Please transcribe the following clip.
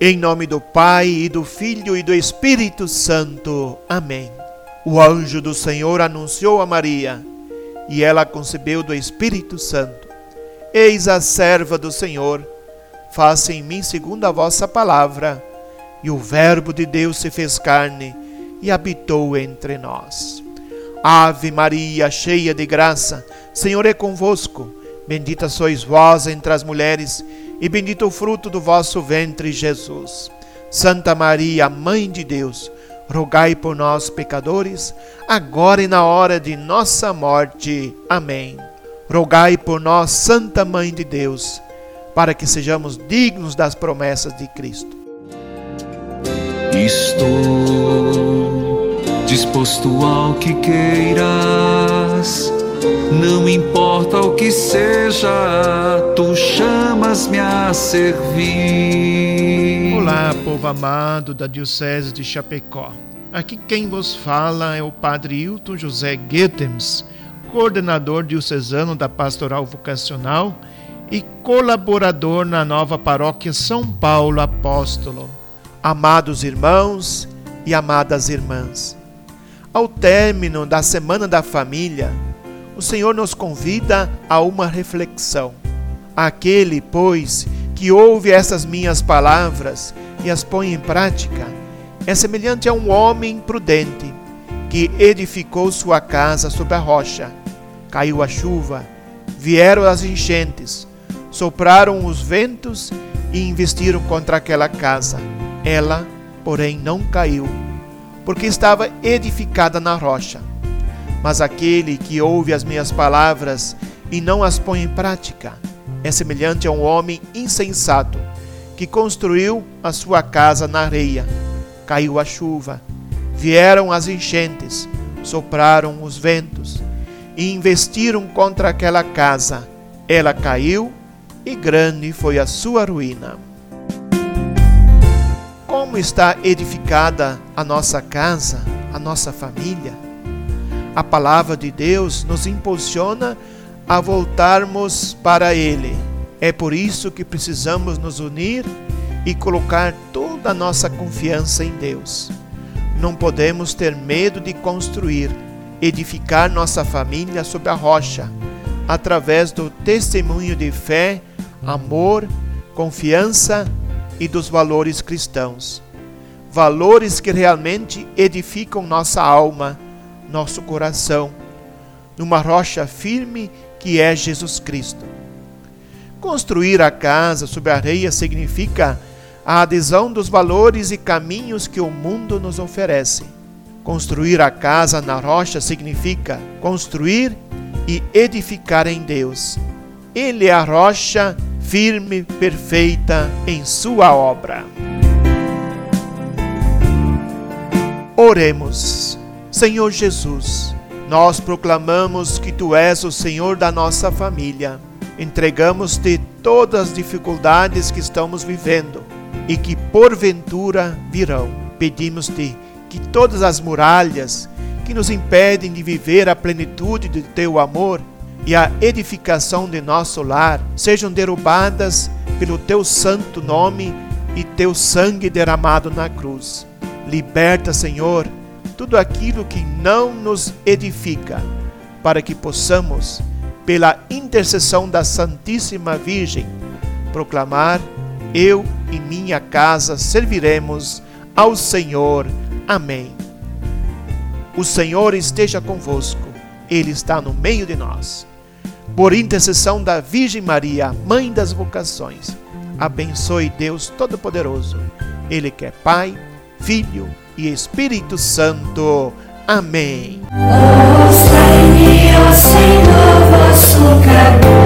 Em nome do Pai e do Filho e do Espírito Santo. Amém. O anjo do Senhor anunciou a Maria, e ela concebeu do Espírito Santo. Eis a serva do Senhor, faça em mim segundo a vossa palavra. E o Verbo de Deus se fez carne e habitou entre nós. Ave Maria, cheia de graça, Senhor é convosco. Bendita sois vós entre as mulheres e bendito o fruto do vosso ventre, Jesus. Santa Maria, Mãe de Deus, rogai por nós, pecadores, agora e na hora de nossa morte. Amém. Rogai por nós, Santa Mãe de Deus, para que sejamos dignos das promessas de Cristo. Estou disposto ao que queiras não importa o que seja, tu chamas-me a servir. Olá, povo amado da Diocese de Chapecó. Aqui quem vos fala é o Padre Hilton José Goetens, coordenador diocesano da Pastoral Vocacional e colaborador na nova paróquia São Paulo Apóstolo. Amados irmãos e amadas irmãs, ao término da Semana da Família, o Senhor nos convida a uma reflexão. Aquele, pois, que ouve essas minhas palavras e as põe em prática, é semelhante a um homem prudente que edificou sua casa sobre a rocha. Caiu a chuva, vieram as enchentes, sopraram os ventos e investiram contra aquela casa. Ela, porém, não caiu, porque estava edificada na rocha. Mas aquele que ouve as minhas palavras e não as põe em prática é semelhante a um homem insensato que construiu a sua casa na areia. Caiu a chuva, vieram as enchentes, sopraram os ventos e investiram contra aquela casa. Ela caiu e grande foi a sua ruína. Como está edificada a nossa casa, a nossa família? A palavra de Deus nos impulsiona a voltarmos para Ele. É por isso que precisamos nos unir e colocar toda a nossa confiança em Deus. Não podemos ter medo de construir, edificar nossa família sobre a rocha, através do testemunho de fé, amor, confiança e dos valores cristãos. Valores que realmente edificam nossa alma nosso coração, numa rocha firme que é Jesus Cristo. Construir a casa sobre a areia significa a adesão dos valores e caminhos que o mundo nos oferece. Construir a casa na rocha significa construir e edificar em Deus. Ele é a rocha firme, perfeita em sua obra. Oremos. Senhor Jesus, nós proclamamos que Tu és o Senhor da nossa família. Entregamos-te todas as dificuldades que estamos vivendo e que porventura virão. Pedimos-te que todas as muralhas que nos impedem de viver a plenitude de Teu amor e a edificação de nosso lar sejam derrubadas pelo Teu santo nome e Teu sangue derramado na cruz. Liberta, Senhor, tudo aquilo que não nos edifica, para que possamos, pela intercessão da Santíssima Virgem, proclamar: Eu e minha casa serviremos ao Senhor. Amém. O Senhor esteja convosco, Ele está no meio de nós. Por intercessão da Virgem Maria, Mãe das vocações, abençoe Deus Todo-Poderoso, Ele que é Pai, Filho e Espírito Santo. Amém. Ouça-me, ó Senhor, vosso.